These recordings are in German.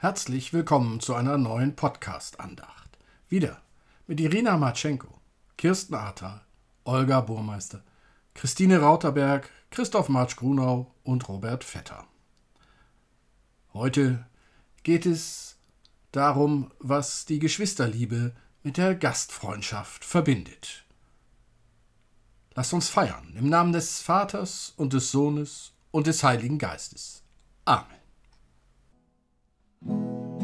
Herzlich willkommen zu einer neuen Podcast-Andacht. Wieder mit Irina Matschenko, Kirsten Ahrtal, Olga Burmeister, Christine Rauterberg, Christoph Marsch-Grunau und Robert Vetter. Heute geht es darum, was die Geschwisterliebe mit der Gastfreundschaft verbindet. Lasst uns feiern im Namen des Vaters und des Sohnes und des Heiligen Geistes. Amen. Música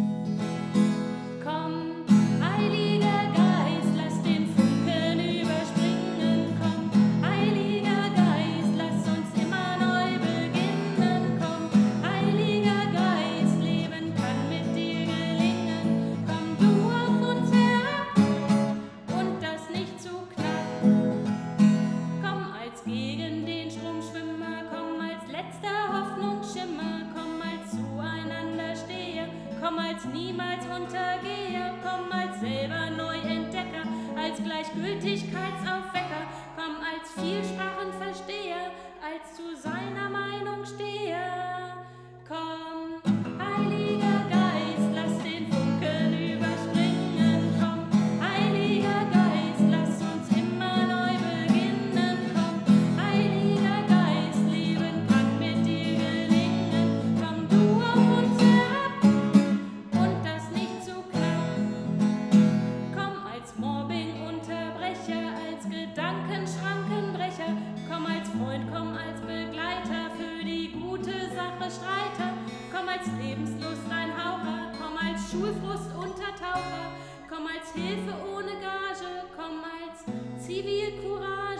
komm als Begleiter, für die gute Sache Streiter. Komm als Lebenslusteinhaucher, komm als Schulfrust-Untertaucher. Komm als Hilfe ohne Gage, komm als Zivilcourage.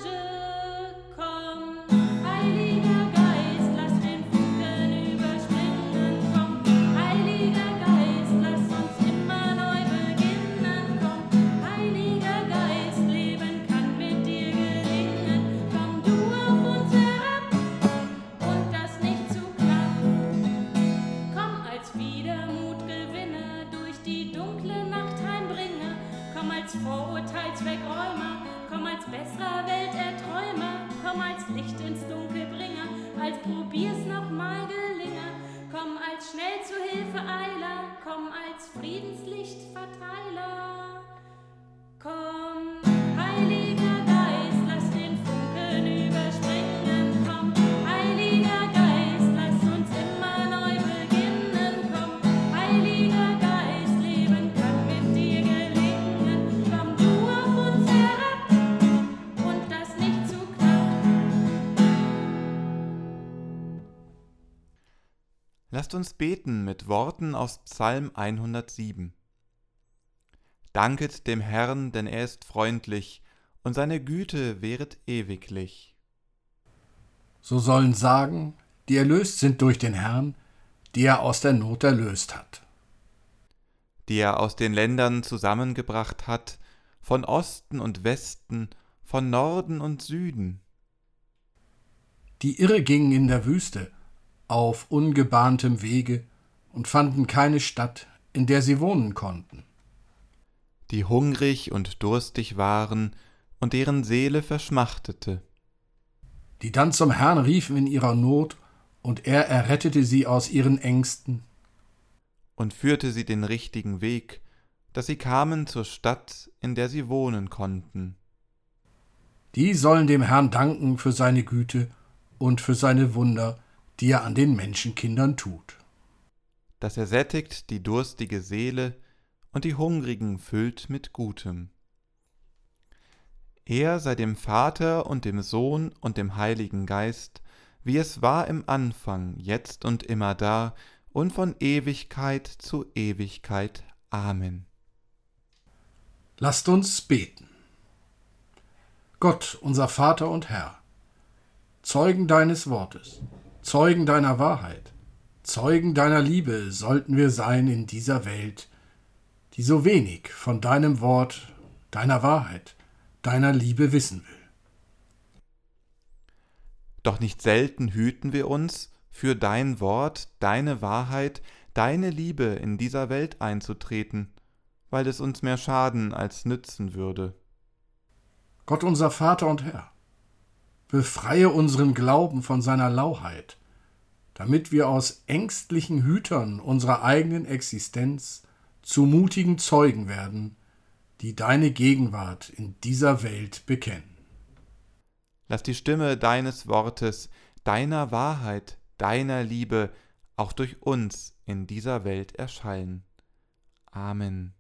Komm als besserer Welterträumer. Komm als Licht ins Dunkel bringer, als probier's noch mal gelinge. Komm als schnell zu Hilfe Eiler, komm als Friedenslichtverteiler. Komm, Lasst uns beten mit Worten aus Psalm 107. Danket dem Herrn, denn er ist freundlich, und seine Güte wäret ewiglich. So sollen sagen, die erlöst sind durch den Herrn, die er aus der Not erlöst hat. die er aus den Ländern zusammengebracht hat, von Osten und Westen, von Norden und Süden. Die irre gingen in der Wüste, auf ungebahntem Wege und fanden keine Stadt, in der sie wohnen konnten. die hungrig und durstig waren und deren Seele verschmachtete, Die dann zum Herrn riefen in ihrer Not, und er errettete sie aus ihren Ängsten. und führte sie den richtigen Weg, dass sie kamen zur Stadt, in der sie wohnen konnten. Die sollen dem Herrn danken für seine Güte und für seine Wunder, die er an den Menschenkindern tut. dass er sättigt die durstige Seele und die Hungrigen füllt mit Gutem. Er sei dem Vater und dem Sohn und dem Heiligen Geist, wie es war im Anfang, jetzt und immer da und von Ewigkeit zu Ewigkeit. Amen. Lasst uns beten. Gott, unser Vater und Herr, Zeugen deines Wortes, Zeugen deiner Wahrheit, Zeugen deiner Liebe sollten wir sein in dieser Welt, die so wenig von deinem Wort, deiner Wahrheit, deiner Liebe wissen will. Doch nicht selten hüten wir uns, für dein Wort, deine Wahrheit, deine Liebe in dieser Welt einzutreten, weil es uns mehr schaden als nützen würde. Gott unser Vater und Herr, befreie unseren Glauben von seiner Lauheit, damit wir aus ängstlichen Hütern unserer eigenen Existenz zu mutigen Zeugen werden, die deine Gegenwart in dieser Welt bekennen. Lass die Stimme deines Wortes, deiner Wahrheit, deiner Liebe auch durch uns in dieser Welt erschallen. Amen.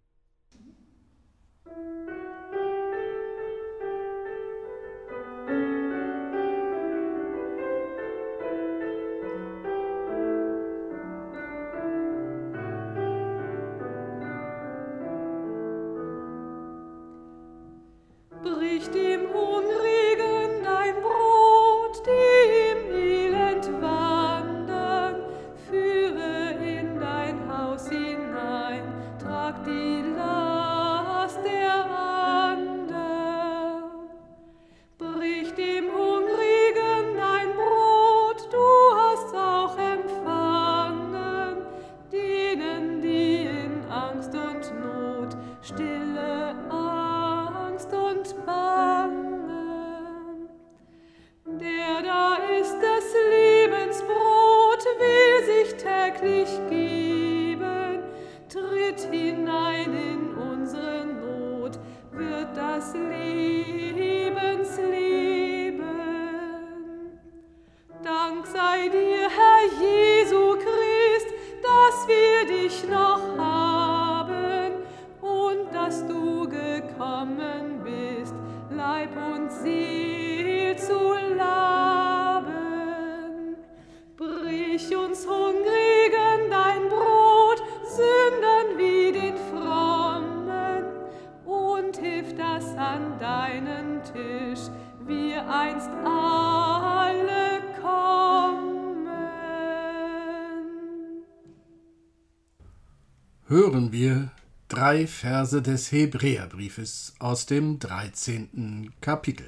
Hören wir drei Verse des Hebräerbriefes aus dem 13. Kapitel.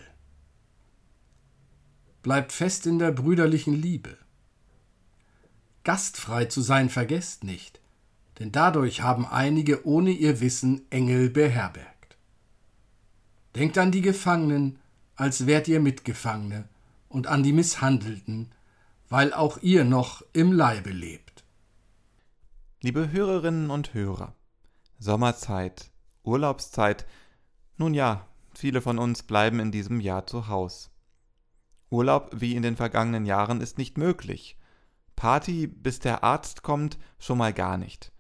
Bleibt fest in der brüderlichen Liebe. Gastfrei zu sein vergesst nicht, denn dadurch haben einige ohne ihr Wissen Engel beherbergt. Denkt an die Gefangenen, als wärt ihr Mitgefangene, und an die Misshandelten, weil auch ihr noch im Leibe lebt. Liebe Hörerinnen und Hörer, Sommerzeit, Urlaubszeit, nun ja, viele von uns bleiben in diesem Jahr zu Haus. Urlaub wie in den vergangenen Jahren ist nicht möglich. Party, bis der Arzt kommt, schon mal gar nicht.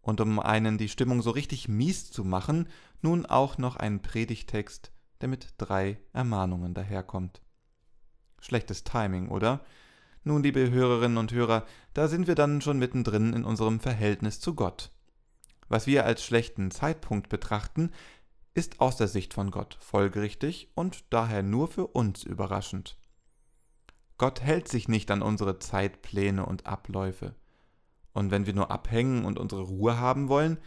Und um einen die Stimmung so richtig mies zu machen, nun auch noch ein Predigtext, der mit drei Ermahnungen daherkommt. Schlechtes Timing, oder? Nun, liebe Hörerinnen und Hörer, da sind wir dann schon mittendrin in unserem Verhältnis zu Gott. Was wir als schlechten Zeitpunkt betrachten, ist aus der Sicht von Gott folgerichtig und daher nur für uns überraschend. Gott hält sich nicht an unsere Zeitpläne und Abläufe. Und wenn wir nur abhängen und unsere Ruhe haben wollen,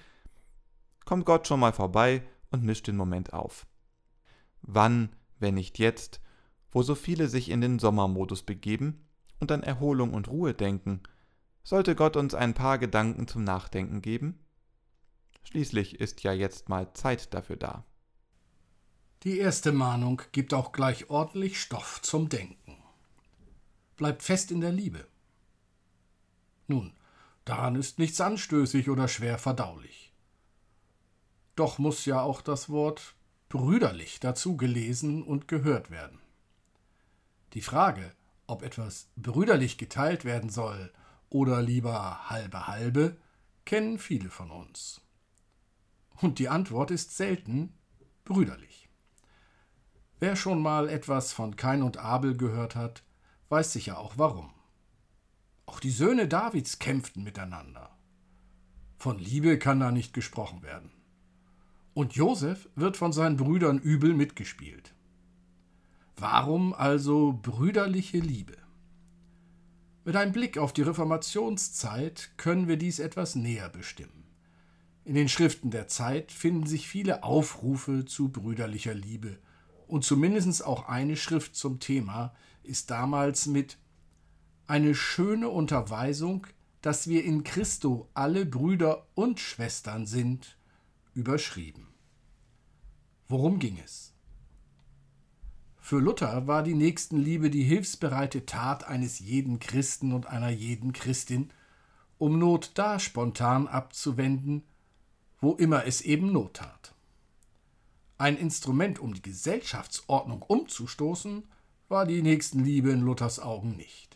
kommt Gott schon mal vorbei und mischt den Moment auf. Wann, wenn nicht jetzt, wo so viele sich in den Sommermodus begeben und an Erholung und Ruhe denken, sollte Gott uns ein paar Gedanken zum Nachdenken geben? Schließlich ist ja jetzt mal Zeit dafür da. Die erste Mahnung gibt auch gleich ordentlich Stoff zum Denken. Bleibt fest in der Liebe. Nun, daran ist nichts anstößig oder schwer verdaulich. Doch muss ja auch das Wort brüderlich dazu gelesen und gehört werden. Die Frage, ob etwas brüderlich geteilt werden soll oder lieber halbe halbe, kennen viele von uns. Und die Antwort ist selten brüderlich. Wer schon mal etwas von Kain und Abel gehört hat, weiß sicher auch warum. Auch die Söhne Davids kämpften miteinander. Von Liebe kann da nicht gesprochen werden. Und Josef wird von seinen Brüdern übel mitgespielt. Warum also brüderliche Liebe? Mit einem Blick auf die Reformationszeit können wir dies etwas näher bestimmen. In den Schriften der Zeit finden sich viele Aufrufe zu brüderlicher Liebe, und zumindest auch eine Schrift zum Thema ist damals mit eine schöne Unterweisung, dass wir in Christo alle Brüder und Schwestern sind, überschrieben. Worum ging es? Für Luther war die Nächstenliebe die hilfsbereite Tat eines jeden Christen und einer jeden Christin, um Not da spontan abzuwenden, wo immer es eben Not tat. Ein Instrument, um die Gesellschaftsordnung umzustoßen, war die Nächstenliebe in Luthers Augen nicht.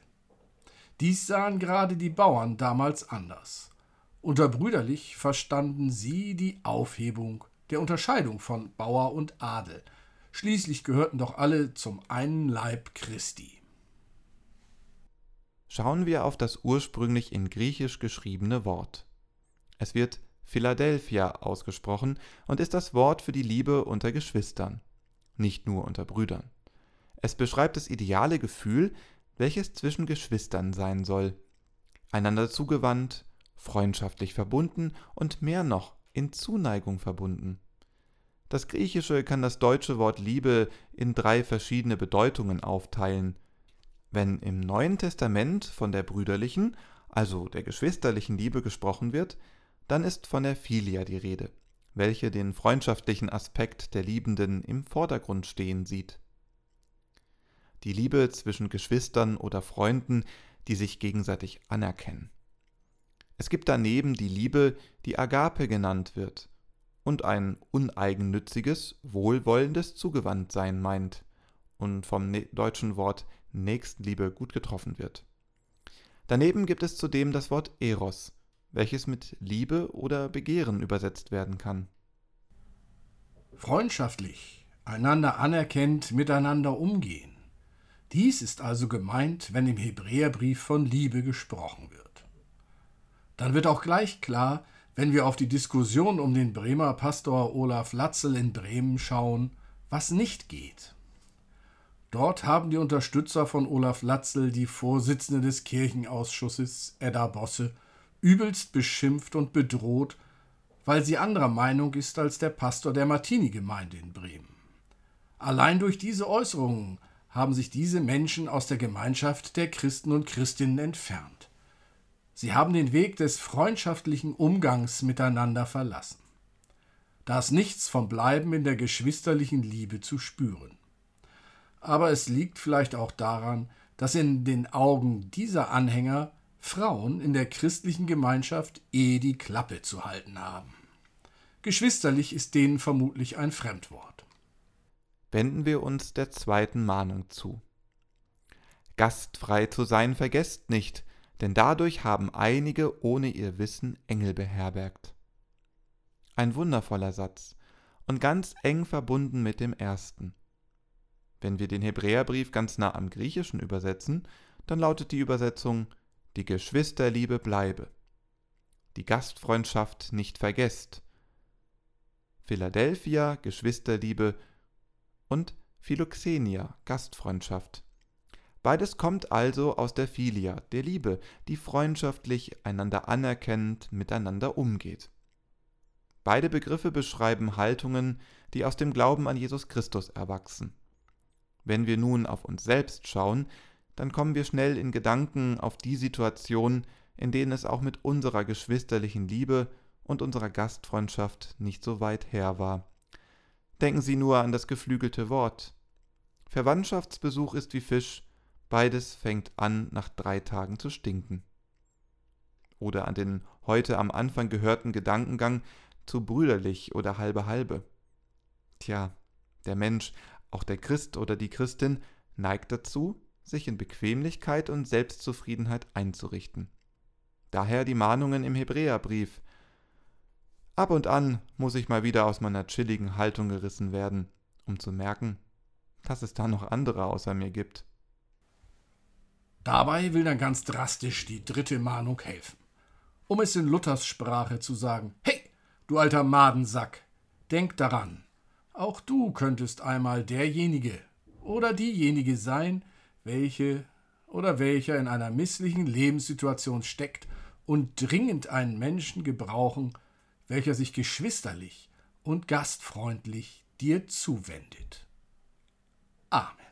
Dies sahen gerade die Bauern damals anders. Unter brüderlich verstanden sie die Aufhebung der Unterscheidung von Bauer und Adel – Schließlich gehörten doch alle zum einen Leib Christi. Schauen wir auf das ursprünglich in Griechisch geschriebene Wort. Es wird Philadelphia ausgesprochen und ist das Wort für die Liebe unter Geschwistern, nicht nur unter Brüdern. Es beschreibt das ideale Gefühl, welches zwischen Geschwistern sein soll. Einander zugewandt, freundschaftlich verbunden und mehr noch in Zuneigung verbunden. Das Griechische kann das deutsche Wort Liebe in drei verschiedene Bedeutungen aufteilen. Wenn im Neuen Testament von der brüderlichen, also der geschwisterlichen Liebe gesprochen wird, dann ist von der Philia die Rede, welche den freundschaftlichen Aspekt der Liebenden im Vordergrund stehen sieht. Die Liebe zwischen Geschwistern oder Freunden, die sich gegenseitig anerkennen. Es gibt daneben die Liebe, die Agape genannt wird, und ein uneigennütziges, wohlwollendes Zugewandtsein meint und vom ne deutschen Wort Nächstenliebe gut getroffen wird. Daneben gibt es zudem das Wort Eros, welches mit Liebe oder Begehren übersetzt werden kann. Freundschaftlich, einander anerkennt, miteinander umgehen. Dies ist also gemeint, wenn im Hebräerbrief von Liebe gesprochen wird. Dann wird auch gleich klar, wenn wir auf die Diskussion um den Bremer Pastor Olaf Latzel in Bremen schauen, was nicht geht. Dort haben die Unterstützer von Olaf Latzel die Vorsitzende des Kirchenausschusses, Edda Bosse, übelst beschimpft und bedroht, weil sie anderer Meinung ist als der Pastor der Martini-Gemeinde in Bremen. Allein durch diese Äußerungen haben sich diese Menschen aus der Gemeinschaft der Christen und Christinnen entfernt. Sie haben den Weg des freundschaftlichen Umgangs miteinander verlassen. Da ist nichts vom Bleiben in der geschwisterlichen Liebe zu spüren. Aber es liegt vielleicht auch daran, dass in den Augen dieser Anhänger Frauen in der christlichen Gemeinschaft eh die Klappe zu halten haben. Geschwisterlich ist denen vermutlich ein Fremdwort. Wenden wir uns der zweiten Mahnung zu. Gastfrei zu sein vergesst nicht, denn dadurch haben einige ohne ihr Wissen Engel beherbergt. Ein wundervoller Satz und ganz eng verbunden mit dem ersten. Wenn wir den Hebräerbrief ganz nah am Griechischen übersetzen, dann lautet die Übersetzung Die Geschwisterliebe bleibe, die Gastfreundschaft nicht vergesst, Philadelphia Geschwisterliebe und Philoxenia Gastfreundschaft. Beides kommt also aus der Philia, der Liebe, die freundschaftlich einander anerkennend miteinander umgeht. Beide Begriffe beschreiben Haltungen, die aus dem Glauben an Jesus Christus erwachsen. Wenn wir nun auf uns selbst schauen, dann kommen wir schnell in Gedanken auf die Situation, in denen es auch mit unserer geschwisterlichen Liebe und unserer Gastfreundschaft nicht so weit her war. Denken Sie nur an das geflügelte Wort. Verwandtschaftsbesuch ist wie Fisch, Beides fängt an, nach drei Tagen zu stinken. Oder an den heute am Anfang gehörten Gedankengang zu brüderlich oder halbe halbe. Tja, der Mensch, auch der Christ oder die Christin, neigt dazu, sich in Bequemlichkeit und Selbstzufriedenheit einzurichten. Daher die Mahnungen im Hebräerbrief. Ab und an muss ich mal wieder aus meiner chilligen Haltung gerissen werden, um zu merken, dass es da noch andere außer mir gibt. Dabei will dann ganz drastisch die dritte Mahnung helfen. Um es in Luthers Sprache zu sagen: Hey, du alter Madensack, denk daran, auch du könntest einmal derjenige oder diejenige sein, welche oder welcher in einer misslichen Lebenssituation steckt und dringend einen Menschen gebrauchen, welcher sich geschwisterlich und gastfreundlich dir zuwendet. Amen.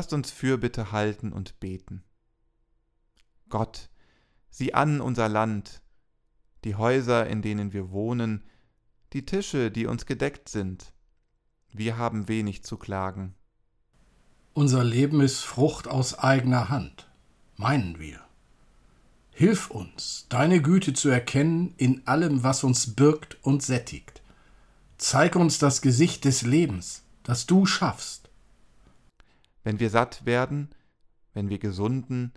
Lasst uns Fürbitte halten und beten. Gott, sieh an unser Land, die Häuser, in denen wir wohnen, die Tische, die uns gedeckt sind. Wir haben wenig zu klagen. Unser Leben ist Frucht aus eigener Hand, meinen wir. Hilf uns, deine Güte zu erkennen in allem, was uns birgt und sättigt. Zeig uns das Gesicht des Lebens, das du schaffst. Wenn wir satt werden, wenn wir gesunden,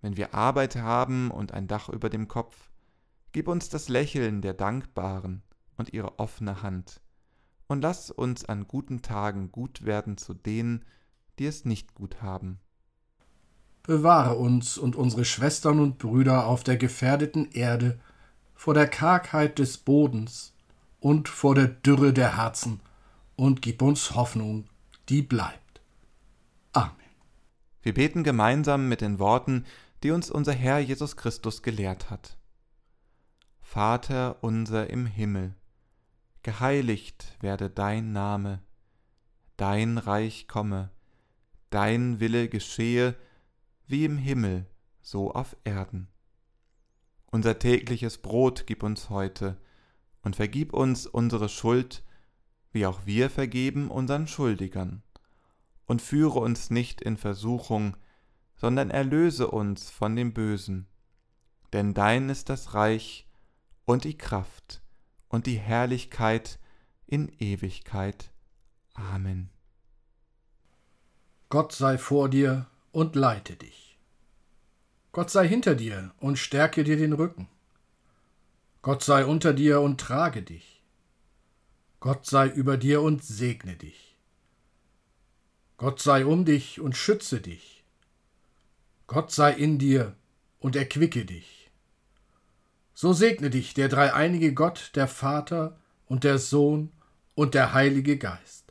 wenn wir Arbeit haben und ein Dach über dem Kopf, gib uns das Lächeln der Dankbaren und ihre offene Hand, und lass uns an guten Tagen gut werden zu denen, die es nicht gut haben. Bewahre uns und unsere Schwestern und Brüder auf der gefährdeten Erde vor der Kargheit des Bodens und vor der Dürre der Herzen und gib uns Hoffnung, die bleibt. Amen. Wir beten gemeinsam mit den Worten, die uns unser Herr Jesus Christus gelehrt hat. Vater unser im Himmel, geheiligt werde dein Name, dein Reich komme, dein Wille geschehe, wie im Himmel, so auf Erden. Unser tägliches Brot gib uns heute, und vergib uns unsere Schuld, wie auch wir vergeben unseren Schuldigern. Und führe uns nicht in Versuchung, sondern erlöse uns von dem Bösen. Denn dein ist das Reich und die Kraft und die Herrlichkeit in Ewigkeit. Amen. Gott sei vor dir und leite dich. Gott sei hinter dir und stärke dir den Rücken. Gott sei unter dir und trage dich. Gott sei über dir und segne dich. Gott sei um dich und schütze dich. Gott sei in dir und erquicke dich. So segne dich der dreieinige Gott, der Vater und der Sohn und der Heilige Geist.